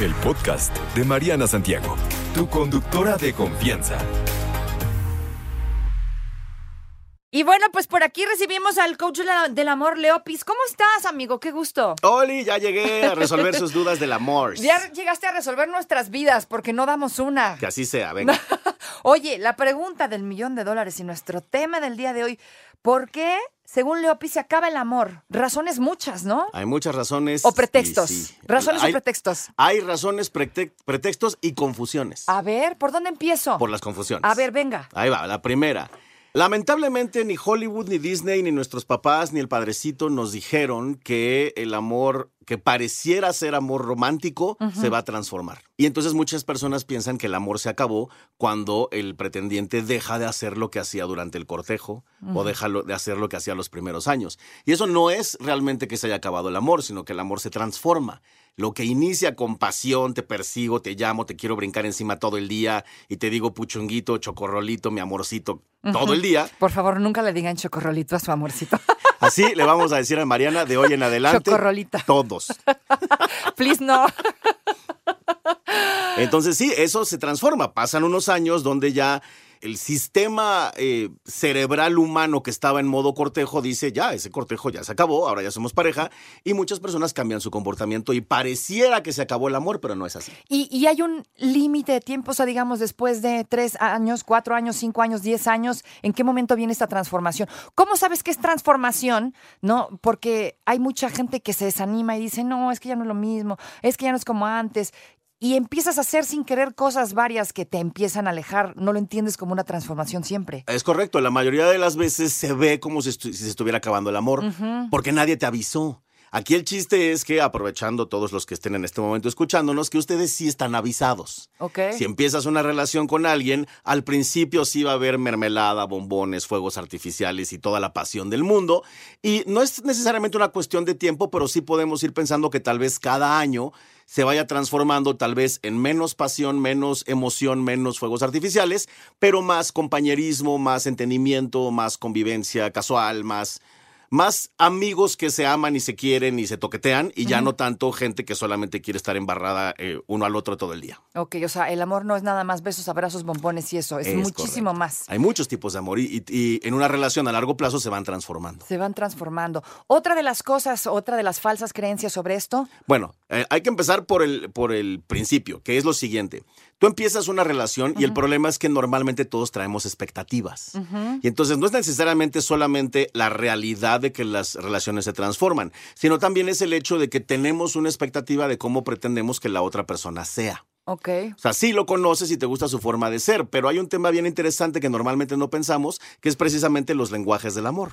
El podcast de Mariana Santiago, tu conductora de confianza. Y bueno, pues por aquí recibimos al coach del amor, Leopis. ¿Cómo estás, amigo? Qué gusto. Oli, ya llegué a resolver sus dudas del amor. Ya llegaste a resolver nuestras vidas porque no damos una. Que así sea, venga. Oye, la pregunta del millón de dólares y nuestro tema del día de hoy, ¿por qué, según Leopis, se acaba el amor? Razones muchas, ¿no? Hay muchas razones. O pretextos. Sí. Razones hay, o pretextos. Hay razones, pretextos y confusiones. A ver, ¿por dónde empiezo? Por las confusiones. A ver, venga. Ahí va, la primera. Lamentablemente ni Hollywood, ni Disney, ni nuestros papás, ni el padrecito nos dijeron que el amor que pareciera ser amor romántico se va a transformar. Y entonces muchas personas piensan que el amor se acabó cuando el pretendiente deja de hacer lo que hacía durante el cortejo o deja de hacer lo que hacía los primeros años. Y eso no es realmente que se haya acabado el amor, sino que el amor se transforma. Lo que inicia con pasión, te persigo, te llamo, te quiero brincar encima todo el día y te digo puchunguito, chocorrolito, mi amorcito, todo el día. Por favor, nunca le digan chocorrolito a su amorcito. Así le vamos a decir a Mariana de hoy en adelante. Chocorrolita. Todos. Please no. Entonces sí, eso se transforma. Pasan unos años donde ya el sistema eh, cerebral humano que estaba en modo cortejo dice, ya, ese cortejo ya se acabó, ahora ya somos pareja, y muchas personas cambian su comportamiento y pareciera que se acabó el amor, pero no es así. Y, hay un límite de tiempo, o sea, digamos, después de tres años, cuatro años, cinco años, diez años, ¿en qué momento viene esta transformación? ¿Cómo sabes que es transformación? No, porque hay mucha gente que se desanima y dice, no, es que ya no es lo mismo, es que ya no es como antes y empiezas a hacer sin querer cosas varias que te empiezan a alejar. No lo entiendes como una transformación siempre. Es correcto. La mayoría de las veces se ve como si, se estuviera acabando el amor, porque nadie te avisó. Aquí el chiste es que, aprovechando todos los que estén en este momento escuchándonos, que ustedes sí están avisados. Ok. Si empiezas una relación con alguien, al principio sí va a haber mermelada, bombones, fuegos artificiales y toda la pasión del mundo. Y no es necesariamente una cuestión de tiempo, pero sí podemos ir pensando que tal vez cada año se vaya transformando tal vez en menos pasión, menos emoción, menos fuegos artificiales, pero más compañerismo, más entendimiento, más convivencia casual, más más amigos que se aman y se quieren y se toquetean y ya no tanto gente que solamente quiere estar embarrada eh, uno al otro todo el día. Ok, o sea, el amor no es nada más besos, abrazos, bombones y eso, es, muchísimo más. Hay muchos tipos de amor y, en una relación a largo plazo se van transformando. Se van transformando. Otra de las cosas, otra de las falsas creencias sobre esto. Bueno, eh, hay que empezar por el, por el principio, que es lo siguiente. Tú empiezas una relación y el problema es que normalmente todos traemos expectativas. Y entonces no es necesariamente solamente la realidad de que las relaciones se transforman, sino también es el hecho de que tenemos una expectativa de cómo pretendemos que la otra persona sea. Ok. O sea, sí lo conoces y te gusta su forma de ser, pero hay un tema bien interesante que normalmente no pensamos, que es precisamente los lenguajes del amor.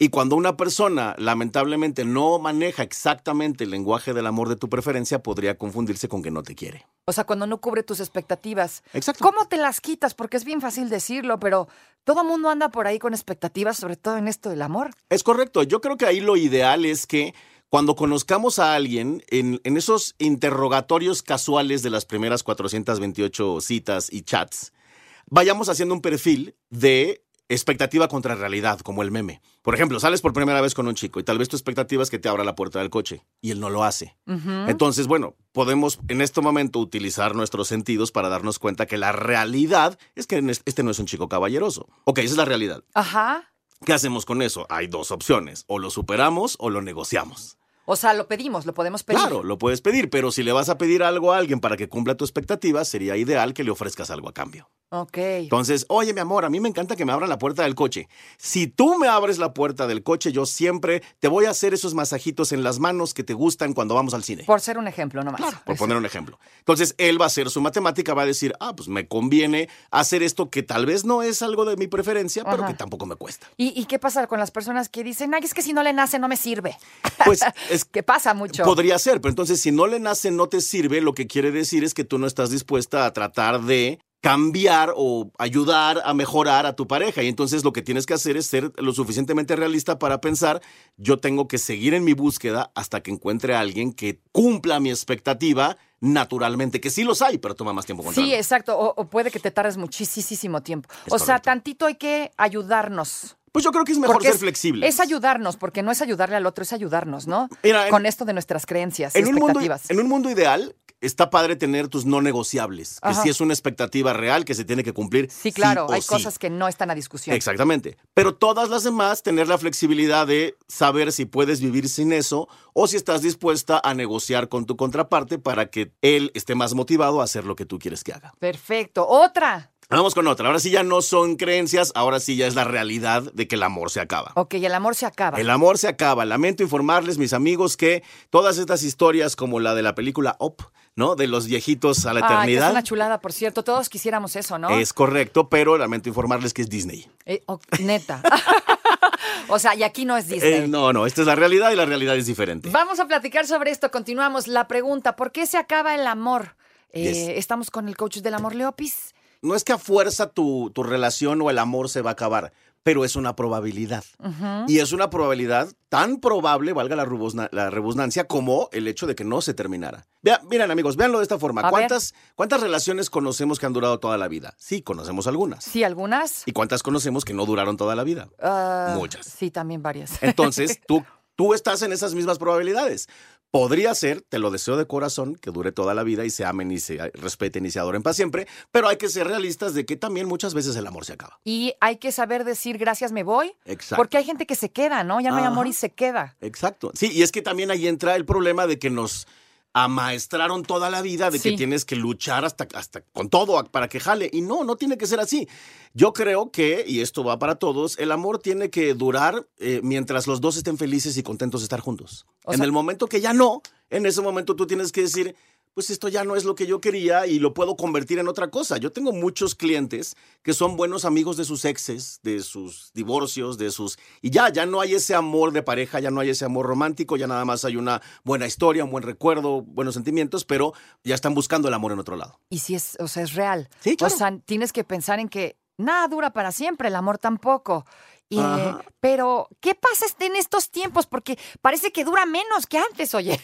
Y cuando una persona lamentablemente no maneja exactamente el lenguaje del amor de tu preferencia, podría confundirse con que no te quiere. O sea, cuando no cubre tus expectativas. Exacto. ¿Cómo te las quitas? Porque es bien fácil decirlo, pero todo el mundo anda por ahí con expectativas, sobre todo en esto del amor. Es correcto. Yo creo que ahí lo ideal es que cuando conozcamos a alguien, en, en esos interrogatorios casuales de las primeras 428 citas y chats, vayamos haciendo un perfil de expectativa contra realidad, como el meme. Por ejemplo, sales por primera vez con un chico y tal vez tu expectativa es que te abra la puerta del coche y él no lo hace. Entonces, bueno, podemos en este momento utilizar nuestros sentidos para darnos cuenta que la realidad es que este no es un chico caballeroso. Ok, esa es la realidad. Ajá. ¿Qué hacemos con eso? Hay dos opciones, o lo superamos o lo negociamos. O sea, lo pedimos, lo podemos pedir. Claro, lo puedes pedir, pero si le vas a pedir algo a alguien para que cumpla tu expectativa, sería ideal que le ofrezcas algo a cambio. Ok. Entonces, oye, mi amor, a mí me encanta que me abran la puerta del coche. Si tú me abres la puerta del coche, yo siempre te voy a hacer esos masajitos en las manos que te gustan cuando vamos al cine. Por ser un ejemplo nomás. Por Eso. poner un ejemplo. Entonces, él va a hacer su matemática, va a decir, ah, pues me conviene hacer esto que tal vez no es algo de mi preferencia, pero Ajá. que tampoco me cuesta. ¿Y, y qué pasa con las personas que dicen, ay, es que si no le nace no me sirve? Pues es que pasa mucho. Podría ser, pero entonces si no le nace, no te sirve, lo que quiere decir es que tú no estás dispuesta a tratar de cambiar o ayudar a mejorar a tu pareja. Y entonces lo que tienes que hacer es ser lo suficientemente realista para pensar, yo tengo que seguir en mi búsqueda hasta que encuentre a alguien que cumpla mi expectativa naturalmente, que sí los hay, pero toma más tiempo Sí, encontrarlo. exacto. O, o puede que te tardes muchísimo tiempo. Es o sea, tantito hay que ayudarnos. Pues yo creo que es mejor Porque ser flexible. Es ayudarnos, porque no es ayudarle al otro, es ayudarnos, ¿no? Mira, en- Con esto de nuestras creencias un, mundo, expectativas. en un mundo ideal, está padre tener tus no negociables, que sí es una expectativa real que se tiene que cumplir. Sí, claro, hay sí. cosas que no están a discusión. Exactamente. Pero todas las demás, tener la flexibilidad de saber si puedes vivir sin eso o si estás dispuesta a negociar con tu contraparte para que él esté más motivado a hacer lo que tú quieres que haga. Perfecto. Otra. Vamos con otra. Ahora sí ya no son creencias, ahora sí ya es la realidad de que el amor se acaba. Ok, el amor se acaba. El amor se acaba. Lamento informarles, mis amigos, que todas estas historias, como la de la película Up, ¿no? De los viejitos a la Ay, que es eternidad. una chulada, por cierto. Todos quisiéramos eso, ¿no? Es correcto, pero lamento informarles que es Disney. Eh, oh, neta. o sea, y aquí no es Disney. Eh, no, no, esta es la realidad y la realidad es diferente. Vamos a platicar sobre esto. Continuamos. La pregunta, ¿por qué se acaba el amor? Eh, Yes. Estamos con el coach del amor, Leopis. No es que a fuerza tu, tu relación o el amor se va a acabar, pero es una probabilidad. Y es una probabilidad tan probable, valga la, rebusna- la rebusnancia, como el hecho de que no se terminara. Vea, miren amigos, véanlo de esta forma. A ver. ¿Cuántas, ¿Cuántas relaciones conocemos que han durado toda la vida? Sí, conocemos algunas. Sí, algunas. ¿Y cuántas conocemos que no duraron toda la vida? Ah, Muchas. Sí, también varias. Entonces, tú, tú estás en esas mismas probabilidades. Podría ser, te lo deseo de corazón, que dure toda la vida y se amen y se respeten y se adoren para siempre, pero hay que ser realistas de que también muchas veces el amor se acaba. y hay que saber decir gracias, me voy. Exacto. Porque hay gente que se queda, ¿no? Ya no hay Ajá. amor y se queda. Exacto. Sí, y es que también ahí entra el problema de que nos amaestraron toda la vida de que tienes que luchar hasta, hasta con todo para que jale. Y no, no tiene que ser así. Yo creo que, y esto va para todos, el amor tiene que durar eh, mientras los dos estén felices y contentos de estar juntos. O en sea- el momento que ya no, en ese momento tú tienes que decir, pues esto ya no es lo que yo quería y lo puedo convertir en otra cosa. Yo tengo muchos clientes que son buenos amigos de sus exes, de sus divorcios, de sus... Y ya, ya no hay ese amor de pareja, ya no hay ese amor romántico, ya nada más hay una buena historia, un buen recuerdo, buenos sentimientos, pero ya están buscando el amor en otro lado. Y si es, o sea, es real. Sí, claro. O sea, tienes que pensar en que nada dura para siempre, el amor tampoco. Y, Ajá. pero, ¿qué pasa este- en estos tiempos? Porque parece que dura menos que antes, oye.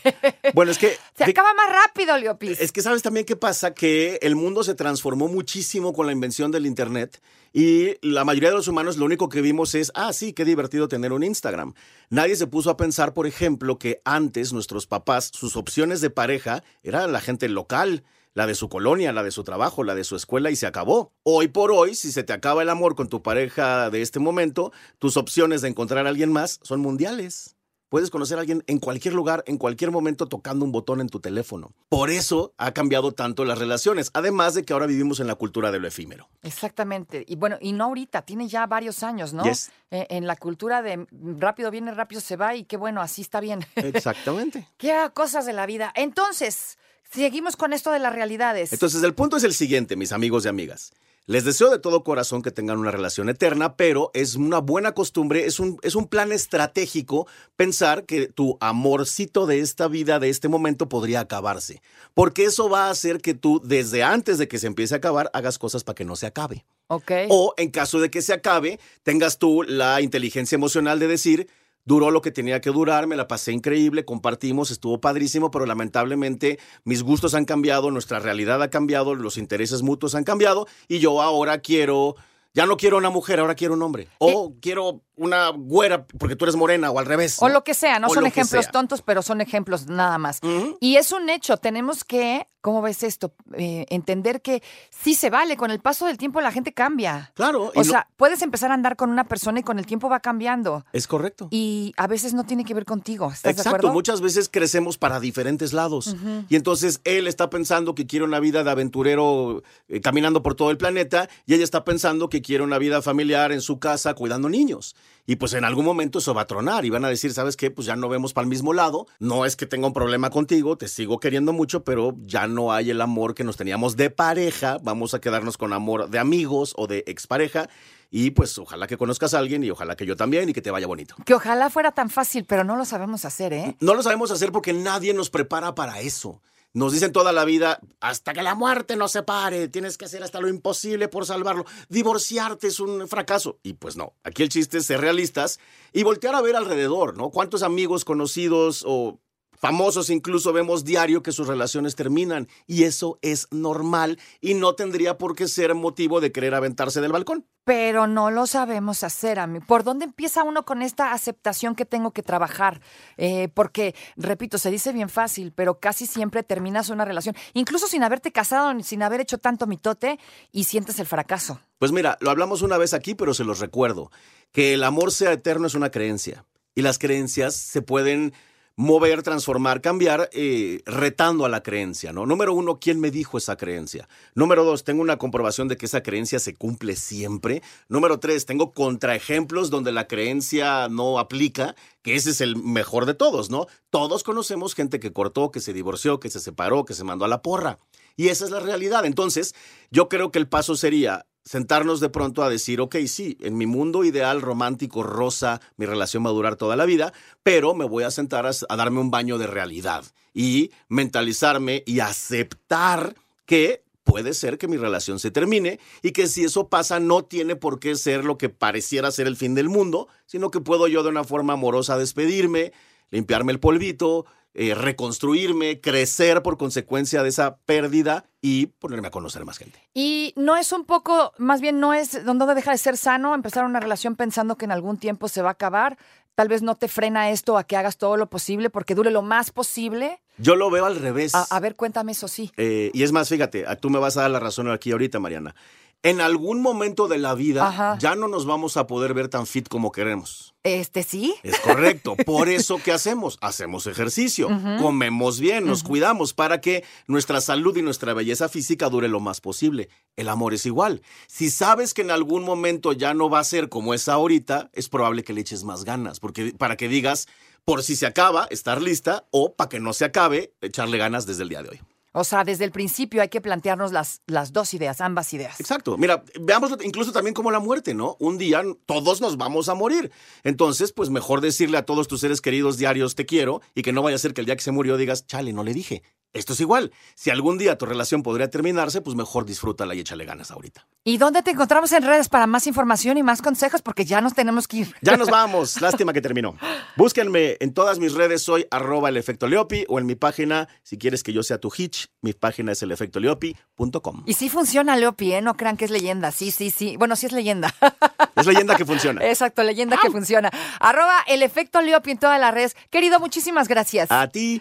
Bueno, es que... Se acaba más rápido, Leopis. Es que sabes también qué pasa, que el mundo se transformó muchísimo con la invención del Internet y la mayoría de los humanos lo único que vimos es, ah, sí, qué divertido tener un Instagram. Nadie se puso a pensar, por ejemplo, que antes nuestros papás, sus opciones de pareja eran la gente local. La de su colonia, la de su trabajo, la de su escuela y se acabó. Hoy por hoy, si se te acaba el amor con tu pareja de este momento, tus opciones de encontrar a alguien más son mundiales. Puedes conocer a alguien en cualquier lugar, en cualquier momento, tocando un botón en tu teléfono. Por eso ha cambiado tanto las relaciones, además de que ahora vivimos en la cultura de lo efímero. Exactamente. Y bueno, y no ahorita, tiene ya varios años, ¿no? Yes. Eh, en la cultura de rápido viene, rápido se va y qué bueno, así está bien. Exactamente. qué cosas de la vida. Entonces, seguimos con esto de las realidades. Entonces, el punto es el siguiente, mis amigos y amigas. Les deseo de todo corazón que tengan una relación eterna, pero es una buena costumbre, es un, es un plan estratégico pensar que tu amorcito de esta vida, de este momento, podría acabarse. Porque eso va a hacer que tú, desde antes de que se empiece a acabar, hagas cosas para que no se acabe. ok. O en caso de que se acabe, tengas tú la inteligencia emocional de decir, duró lo que tenía que durar, me la pasé increíble, compartimos, estuvo padrísimo, pero lamentablemente mis gustos han cambiado, nuestra realidad ha cambiado, los intereses mutuos han cambiado y yo ahora quiero Ya no quiero una mujer, ahora quiero un hombre. O quiero una güera porque tú eres morena o al revés. O lo que sea, no O son ejemplos tontos, pero son ejemplos nada más. Y es un hecho, tenemos que, ¿cómo ves esto? Eh, entender que sí se vale, con el paso del tiempo la gente cambia. Claro. O no- sea, puedes empezar a andar con una persona y con el tiempo va cambiando. es correcto. Y a veces no tiene que ver contigo. ¿Estás de Exacto, acuerdo? muchas veces crecemos para diferentes lados. Y entonces él está pensando que quiere una vida de aventurero eh, caminando por todo el planeta y ella está pensando que quiere una vida familiar en su casa cuidando niños. Y pues en algún momento eso va a tronar y van a decir, ¿sabes qué? Pues ya no vemos para el mismo lado. No es que tenga un problema contigo, te sigo queriendo mucho, pero ya no hay el amor que nos teníamos de pareja. Vamos a quedarnos con amor de amigos o de expareja. Y pues ojalá que conozcas a alguien y ojalá que yo también y que te vaya bonito. Que ojalá fuera tan fácil, pero no lo sabemos hacer, ¿eh? No lo sabemos hacer porque nadie nos prepara para eso. Nos dicen toda la vida, hasta que la muerte nos separe, tienes que hacer hasta lo imposible por salvarlo. Divorciarte es un fracaso. Y pues no, aquí el chiste es ser realistas y voltear a ver alrededor, ¿no? ¿Cuántos amigos conocidos o famosos incluso vemos diario que sus relaciones terminan? Y eso es normal y no tendría por qué ser motivo de querer aventarse del balcón. Pero no lo sabemos hacer, a mí. ¿Por dónde empieza uno con esta aceptación que tengo que trabajar? Eh, porque, repito, se dice bien fácil, pero casi siempre terminas una relación, incluso sin haberte casado, sin haber hecho tanto mitote, y sientes el fracaso. Pues mira, lo hablamos una vez aquí, pero se los recuerdo. Que el amor sea eterno es una creencia. Y las creencias se pueden mover, transformar, cambiar, eh, retando a la creencia, ¿no? Número uno, ¿quién me dijo esa creencia? Número dos, tengo una comprobación de que esa creencia se cumple siempre. Número tres, tengo contraejemplos donde la creencia no aplica, que ese es el mejor de todos, ¿no? Todos conocemos gente que cortó, que se divorció, que se separó, que se mandó a la porra. Y esa es la realidad. Entonces, yo creo que el paso sería sentarnos de pronto a decir, ok, sí, en mi mundo ideal, romántico, rosa, mi relación va a durar toda la vida, pero me voy a sentar a, a darme un baño de realidad y mentalizarme y aceptar que puede ser que mi relación se termine y que si eso pasa no tiene por qué ser lo que pareciera ser el fin del mundo, sino que puedo yo de una forma amorosa despedirme, limpiarme el polvito, eh, reconstruirme, crecer por consecuencia de esa pérdida y ponerme a conocer más gente. Y no es un poco, más bien no es, no deja de ser sano empezar una relación pensando que en algún tiempo se va a acabar. Tal vez no te frena esto a que hagas todo lo posible porque dure lo más posible. Yo lo veo al revés. A, a ver, cuéntame eso sí. Eh, y es más, fíjate, tú me vas a dar la razón aquí ahorita, Mariana. En algún momento de la vida Ajá. ya no nos vamos a poder ver tan fit como queremos. Este sí. Es correcto. Por eso, ¿qué hacemos? Hacemos ejercicio, comemos bien, nos cuidamos para que nuestra salud y nuestra belleza física dure lo más posible. El amor es igual. Si sabes que en algún momento ya no va a ser como es ahorita, es probable que le eches más ganas, porque para que digas, por si se acaba, estar lista, o para que no se acabe, echarle ganas desde el día de hoy. O sea, desde el principio hay que plantearnos las, las dos ideas, ambas ideas. Exacto. Mira, veámoslo incluso también como la muerte, ¿no? Un día todos nos vamos a morir. Entonces, pues mejor decirle a todos tus seres queridos diarios te quiero y que no vaya a ser que el día que se murió digas, chale, no le dije. Esto es igual. Si algún día tu relación podría terminarse, pues mejor disfrútala y échale ganas ahorita. ¿Y dónde te encontramos en redes para más información y más consejos? Porque ya nos tenemos que ir. Ya nos vamos. Lástima que terminó. Búsquenme en todas mis redes, soy arroba el efecto Leopi o en mi página, si quieres que yo sea tu hitch, mi página es elefectoleopi.com. Y sí funciona, Leopi, ¿eh? No crean que es leyenda. Sí, sí, sí. Bueno, sí es leyenda. Es leyenda que funciona. Exacto, leyenda que funciona. Arroba el efecto Leopi en todas las redes. Querido, muchísimas gracias. A ti.